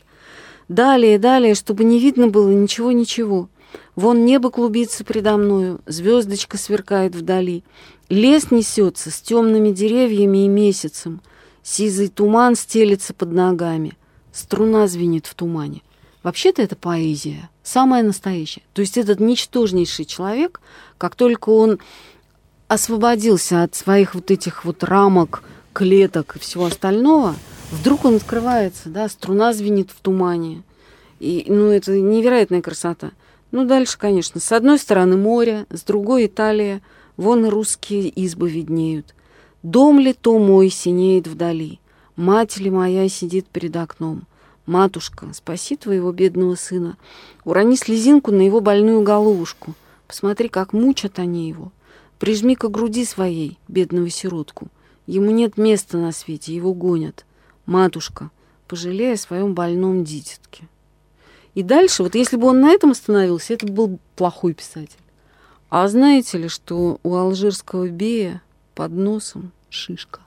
Далее, далее, чтобы не видно было ничего-ничего. Вон небо клубится предо мною, звездочка сверкает вдали. Лес несется с темными деревьями и месяцем. Сизый туман стелется под ногами. Струна звенит в тумане. Вообще-то это поэзия, самая настоящая. То есть этот ничтожнейший человек, как только он освободился от своих вот этих вот рамок, клеток и всего остального, вдруг он открывается, да, струна звенит в тумане. И, ну, это невероятная красота. Ну, дальше, конечно, с одной стороны море, с другой Италия, вон и русские избы виднеют. Дом ли то мой синеет вдали, мать ли моя сидит перед окном. Матушка, спаси твоего бедного сына, урони слезинку на его больную головушку. Посмотри, как мучат они его. Прижми к груди своей, бедного сиротку. Ему нет места на свете, его гонят. Матушка, пожалей о своем больном дитятке. И дальше, вот если бы он на этом остановился, это был плохой писатель. А знаете ли, что у алжирского бея под носом шишка?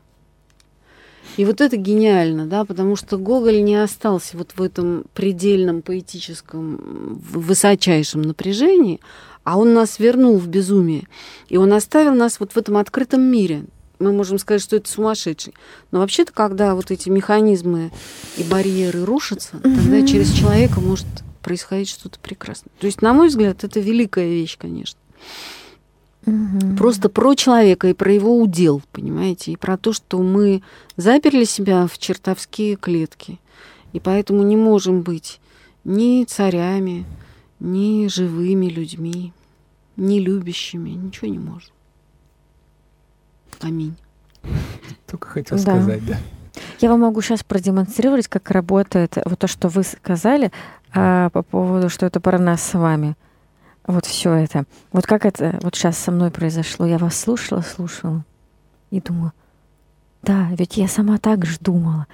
И вот это гениально, да, потому что Гоголь не остался вот в этом предельном поэтическом, высочайшем напряжении, а он нас вернул в безумие. И он оставил нас вот в этом открытом мире. Мы можем сказать, что это сумасшедший. Но вообще-то, когда вот эти механизмы и барьеры рушатся, mm-hmm. тогда через человека может происходить что-то прекрасное. То есть, на мой взгляд, это великая вещь, конечно. Угу. Просто про человека и про его удел, понимаете, и про то, что мы заперли себя в чертовские клетки, и поэтому не можем быть ни царями, ни живыми людьми, ни любящими, ничего не можем. Аминь. Только хотел да. сказать, да. Я вам могу сейчас продемонстрировать, как работает вот то, что вы сказали а, по поводу, что это про нас с вами. Вот все это. Вот как это вот сейчас со мной произошло. Я вас слушала, слушала и думала, да, ведь я сама так же думала.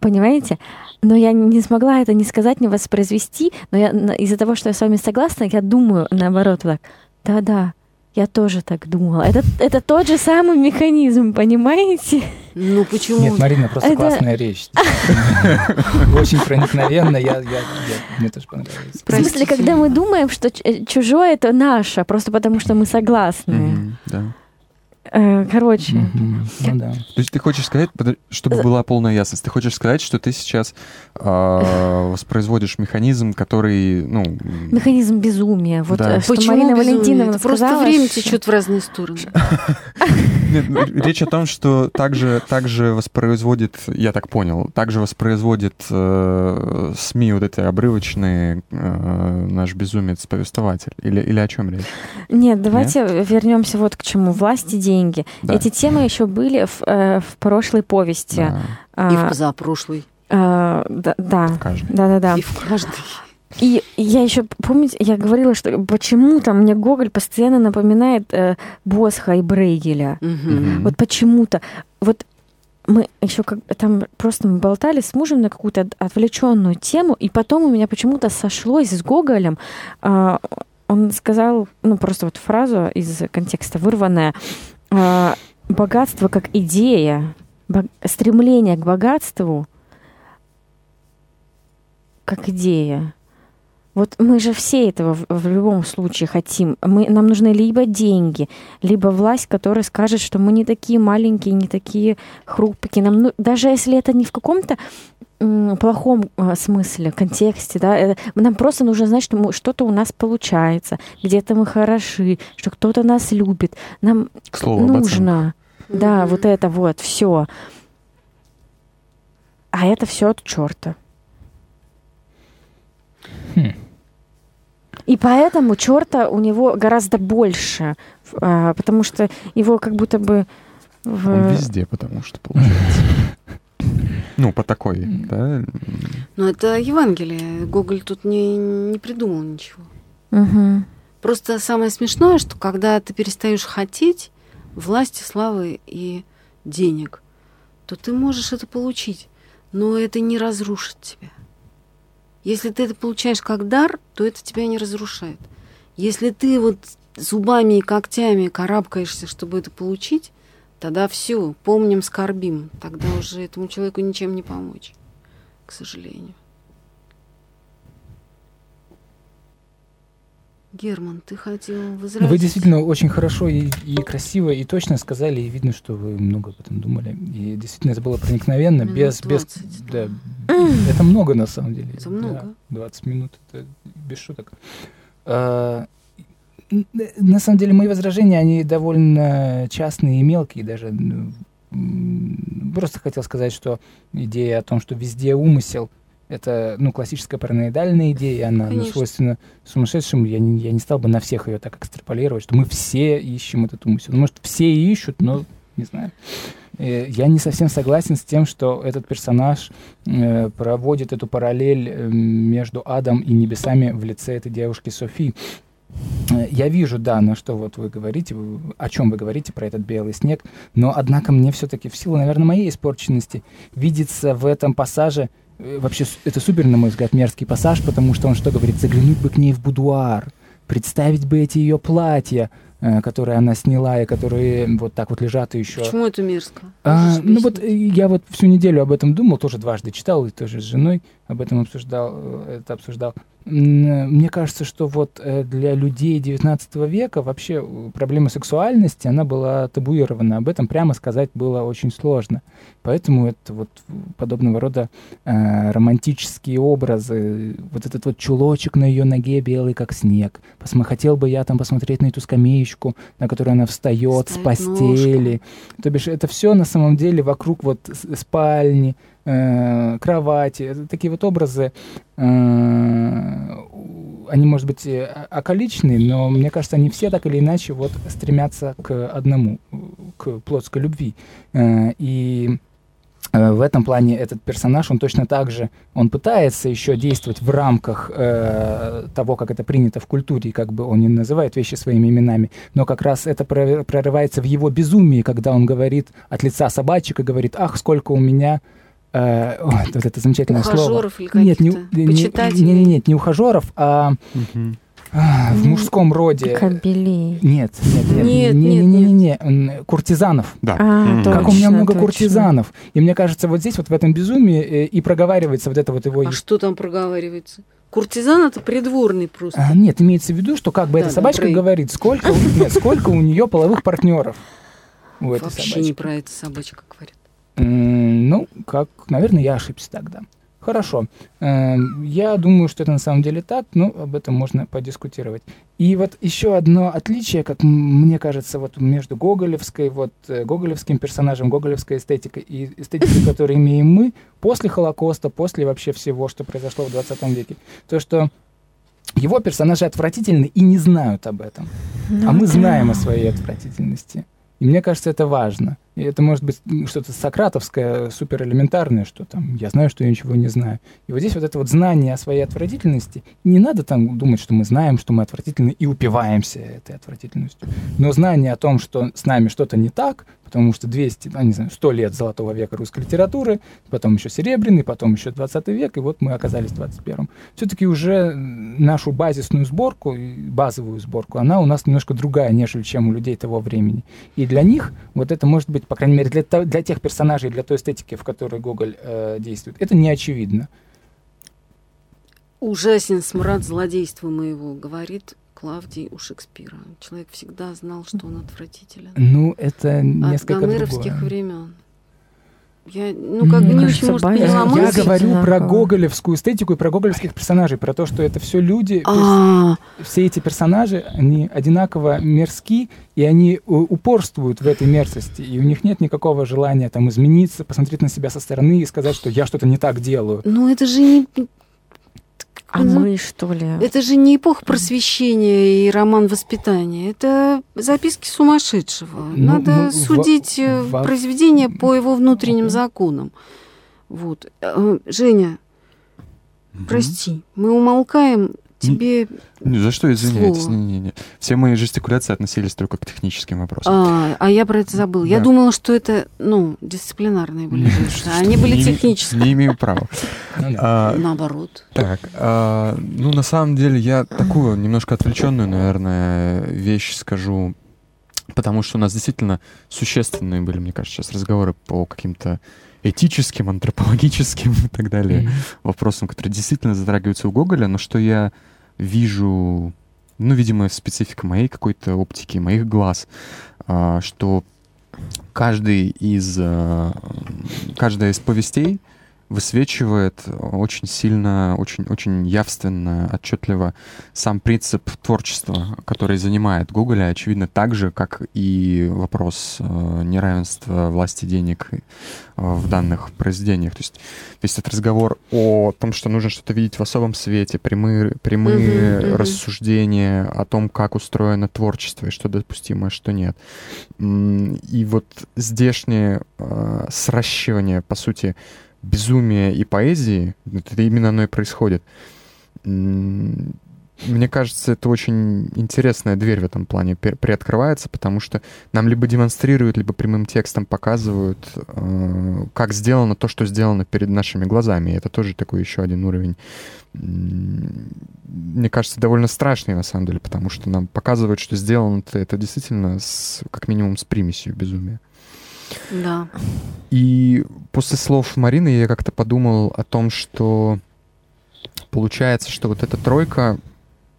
Понимаете? Но я не смогла это не сказать, не воспроизвести, но я из-за того, что я с вами согласна, я думаю наоборот так. Да-да, я тоже так думала. Это, это тот же самый механизм, понимаете? Ну почему? Нет, Марина, просто это... классная речь. Очень проникновенно, я, я, мне тоже понравилось. В смысле, когда мы думаем, что чужое это наше, просто потому что мы согласны. Да. Э, короче. Mm-hmm. Ну, да. То есть ты хочешь сказать, чтобы была полная ясность, ты хочешь сказать, что ты сейчас э, воспроизводишь механизм, который, ну... Механизм безумия. Вот да. Э, что Почему Марина безумие? Валентиновна Это сказала, Просто время что... течет в разные стороны. Ну, речь о том, что также, также воспроизводит, я так понял, также воспроизводит э, СМИ вот эти обрывочные наш безумец-повествователь. Или, или о чем речь? Нет, давайте вернемся вот к чему. Власти, деньги. Да. Эти темы еще были в, э, в прошлой повести. Да. А, и в позапрошлой. А, да, да. Да, да, да. И в каждой. И я еще, помните, я говорила, что почему-то мне Гоголь постоянно напоминает э, Босха и Брейгеля. Угу. Вот почему-то. Вот мы еще как там просто мы болтали с мужем на какую-то отвлеченную тему, и потом у меня почему-то сошлось с Гоголем. Э, он сказал, ну просто вот фразу из контекста вырванная, а, богатство как идея, стремление к богатству как идея. Вот мы же все этого в, в любом случае хотим. Мы, нам нужны либо деньги, либо власть, которая скажет, что мы не такие маленькие, не такие хрупкие. Нам, ну, даже если это не в каком-то плохом а, смысле, контексте, да, это, нам просто нужно знать, что мы, что-то у нас получается, где-то мы хороши, что кто-то нас любит. Нам К слову, нужно, да, вот это вот, все. А это все от черта. И поэтому черта у него гораздо больше, а, потому что его как будто бы в... Он везде, потому что получается. Ну, по такой, да? Но это Евангелие. Гоголь тут не, не придумал ничего. Мгм. Просто самое смешное, что когда ты перестаешь хотеть власти, славы и денег, то ты можешь это получить, но это не разрушит тебя. Если ты это получаешь как дар, то это тебя не разрушает. Если ты вот зубами и когтями карабкаешься, чтобы это получить, тогда все, помним, скорбим. Тогда уже этому человеку ничем не помочь, к сожалению. Герман, ты хотел? Ну, Вы действительно очень хорошо и, и красиво, и точно сказали, и видно, что вы много об этом думали. И действительно это было проникновенно, Минут без, без, 20, да, это много на самом деле. Это много. Да, 20 минут, это без шуток. А, на самом деле мои возражения, они довольно частные и мелкие даже. ну, Просто хотел сказать, что идея о том, что везде умысел, это ну, классическая параноидальная идея, она ну, Конечно. свойственна сумасшедшим. Я не, я не стал бы на всех ее так экстраполировать, что мы все ищем этот умысел. Ну, Может, все ищут, но не знаю. Э, Я не совсем согласен с тем, что этот персонаж э, проводит эту параллель э, между адом и небесами в лице этой девушки Софи. Я вижу, да, на что вот вы говорите, о чем вы говорите про этот белый снег, но однако мне все-таки в силу, наверное, моей испорченности видится в этом пассаже вообще с- это супер, на мой взгляд, мерзкий пассаж, потому что он что говорит? Заглянуть бы к ней в будуар, представить бы эти ее платья, э, которые она сняла и которые вот так вот лежат и еще. Почему это мерзко? А, ну вот э, я вот всю неделю об этом думал, тоже дважды читал, и тоже с женой об этом обсуждал, э, это обсуждал. Э, Мне кажется, что вот э, для людей 19 века вообще проблема сексуальности, она была табуирована. Об этом прямо сказать было очень сложно. Поэтому это вот подобного рода э, романтические образы, вот этот вот чулочек на ее ноге белый, как снег. Посма- Хотел бы я там посмотреть на эту скамеечку, на которую она встает с Ставит постели. То бишь это все на самом деле вокруг вот с- спальни, э, кровати. Это такие вот образы, э, они, может быть, э, околичные, но мне кажется, они все так или иначе вот стремятся к одному, к плотской любви. Э, и э, в этом плане этот персонаж, он точно так же, он пытается еще действовать в рамках э, того, как это принято в культуре, как бы он не называет вещи своими именами, но как раз это прор- прорывается в его безумии, когда он говорит от лица собачек и говорит, ах, сколько у меня э, ой, вот это замечательное слово. Ухажеров или Нет, не, не, не, не, нет, не ухажеров, а, Мгм. а, в мужском роде. Кобелей. Нет, нет, нет, Нет, не, нет, не, не, не, куртизанов. Да. А, точно. Как у меня много точно. куртизанов. И мне кажется, вот здесь вот в этом безумии э, и проговаривается вот это вот его... А что там проговаривается? Куртизан это придворный просто. А, нет, имеется в виду, что как бы Да, эта собачка добрый. говорит, сколько, у- нет, сколько у нее половых партнеров. У этой Вообще собачки. не про это собачка говорит. Ну, как, наверное, я ошибся тогда. Хорошо. Эм, Я думаю, что это на самом деле так, но об этом можно подискутировать. И вот еще одно отличие, как мне кажется, вот между гоголевской, вот э, гоголевским персонажем, гоголевской эстетикой и эстетикой, которую имеем мы после Холокоста, после вообще всего, что произошло в 20 веке, то, что его персонажи отвратительны и не знают об этом. Ну А мы знаем о своей отвратительности. И мне кажется, это важно. И это может быть что-то сократовское, суперэлементарное, что там я знаю, что я ничего не знаю. И вот здесь вот это вот знание о своей отвратительности, не надо там думать, что мы знаем, что мы отвратительны и упиваемся этой отвратительностью. Но знание о том, что с нами что-то не так, потому что 200, а, не знаю, 100 лет золотого века русской литературы, потом еще серебряный, потом еще 20 век, и вот мы оказались в 21-м. Все-таки уже нашу базисную сборку, базовую сборку, она у нас немножко другая, нежели чем у людей того времени. И для них вот это может быть, по крайней мере, для, для тех персонажей, для той эстетики, в которой Гоголь э, действует, это не очевидно. Ужасен смрад злодейства моего, говорит Клавдий у Шекспира. Человек всегда знал, что он отвратителен. Ну, это От несколько гомеровских другое. времен. Я, ну, как бы не очень, может, поняла Я мысль. мысль. говорю про гоголевскую эстетику и про гоголевских персонажей, про то, что это все люди, А, все эти персонажи, они одинаково мерзки, и они у- упорствуют в этой мерзости, и у них нет никакого желания там измениться, посмотреть на себя со стороны и сказать, что я что-то не так делаю. ну это же не... А Ну, мы, что ли? Это же не эпоха просвещения и роман воспитания. Это записки сумасшедшего. Ну, Надо ну, во- судить э, во- произведение по его внутренним Мгм. законам. Вот. Э, Женя, прости, мы умолкаем. Тебе... Ну, За что извиняйтесь? Слово. Не-не-не. Все мои жестикуляции относились только к техническим вопросам. А, а я про это забыл. Я Да. думала, что это, ну, дисциплинарные были жесты, а они были Не технические. Не имею права. Ну. А, Наоборот. Так, а, ну на самом деле я такую немножко отвлеченную, наверное, вещь скажу, потому что у нас действительно существенные были, мне кажется, сейчас разговоры по каким-то этическим, антропологическим и так далее Мгм. вопросам, которые действительно затрагиваются у Гоголя, но что я вижу, ну, видимо, специфика моей какой-то оптики, моих глаз, а, что каждый из, а, каждая из повестей высвечивает очень сильно, очень, очень явственно, отчетливо сам принцип творчества, который занимает Гоголя, очевидно, так же, как и вопрос э, неравенства власти денег э, в данных произведениях. То есть весь этот разговор о том, что нужно что-то видеть в особом свете, прямые, прямые Мгм, мгм. рассуждения о том, как устроено творчество и что допустимо, а что нет. И вот здешнее э, сращивание, по сути, безумия и поэзии, это именно оно и происходит. Мне кажется, это очень интересная дверь в этом плане приоткрывается, потому что нам либо демонстрируют, либо прямым текстом показывают, э, как сделано то, что сделано перед нашими глазами. И это тоже такой еще один уровень. Мне кажется, довольно страшный на самом деле, потому что нам показывают, что сделано это действительно с, как минимум с примесью безумия. Да. И после слов Марины я как-то подумал о том, что получается, что вот эта тройка,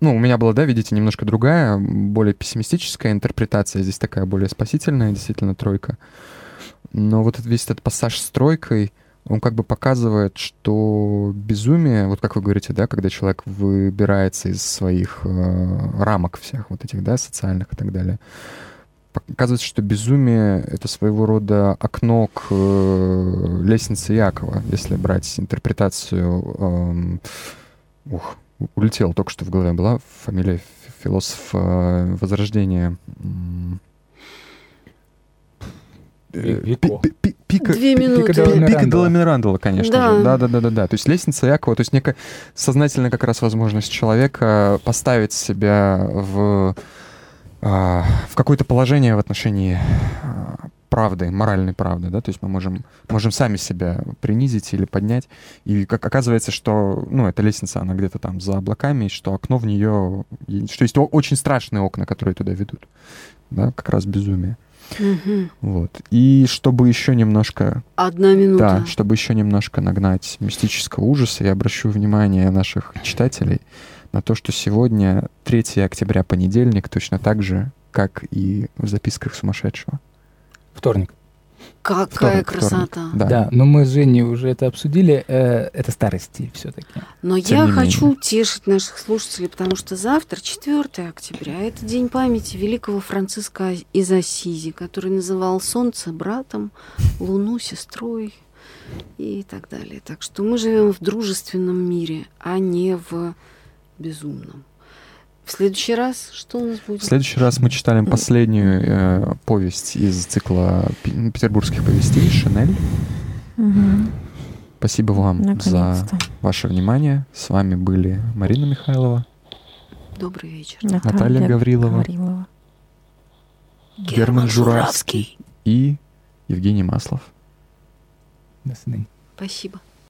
ну, у меня была, да, видите, немножко другая, более пессимистическая интерпретация, здесь такая более спасительная, действительно, тройка. Но вот весь этот пассаж с тройкой, он как бы показывает, что безумие, вот как вы говорите, да, когда человек выбирается из своих э, рамок всех вот этих, да, социальных и так далее, Оказывается, что безумие — это своего рода окно к э, лестнице Якова, если брать интерпретацию... эм, ух, улетела только что в голове была фамилия философа э, Возрождения. э, Пика, Две пи- минуты. Пика Пика Мирандола. де ла Мирандола, конечно Да. же. Да, да, да, да, да. То есть лестница Якова, то есть некая сознательная как раз возможность человека поставить себя в, в какое-то положение в отношении а, правды, моральной правды, да, то есть мы можем, можем сами себя принизить или поднять, и как оказывается, что, ну, эта лестница, она где-то там за облаками, и что окно в нее, что есть очень страшные окна, которые туда ведут, да, как раз безумие. Вот. И чтобы еще немножко Одна минута. да, чтобы еще немножко нагнать мистического ужаса, я обращу внимание наших читателей на то, что сегодня 3 октября, понедельник, точно так же, как и в записках сумасшедшего. Вторник. Какая Вторник, красота. вторник. Да. Да, но мы с Женей уже это обсудили. э, это старый стиль все-таки. Но Тем я хочу менее. утешить наших слушателей, потому что завтра, 4 октября, это день памяти великого Франциска из Ассизи, который называл Солнце братом, Луну сестрой и так далее. Так что мы живем в дружественном мире, а не в безумном. В следующий раз что у нас будет? В следующий раз мы читали последнюю э, повесть из цикла петербургских повестей «Шинель». Мгм. Спасибо вам за ваше внимание. С вами были Марина Михайлова, Добрый вечер. Наталья Гаврилова, Гаврилова. Герман Журавский и Евгений Маслов. До свидания. Спасибо.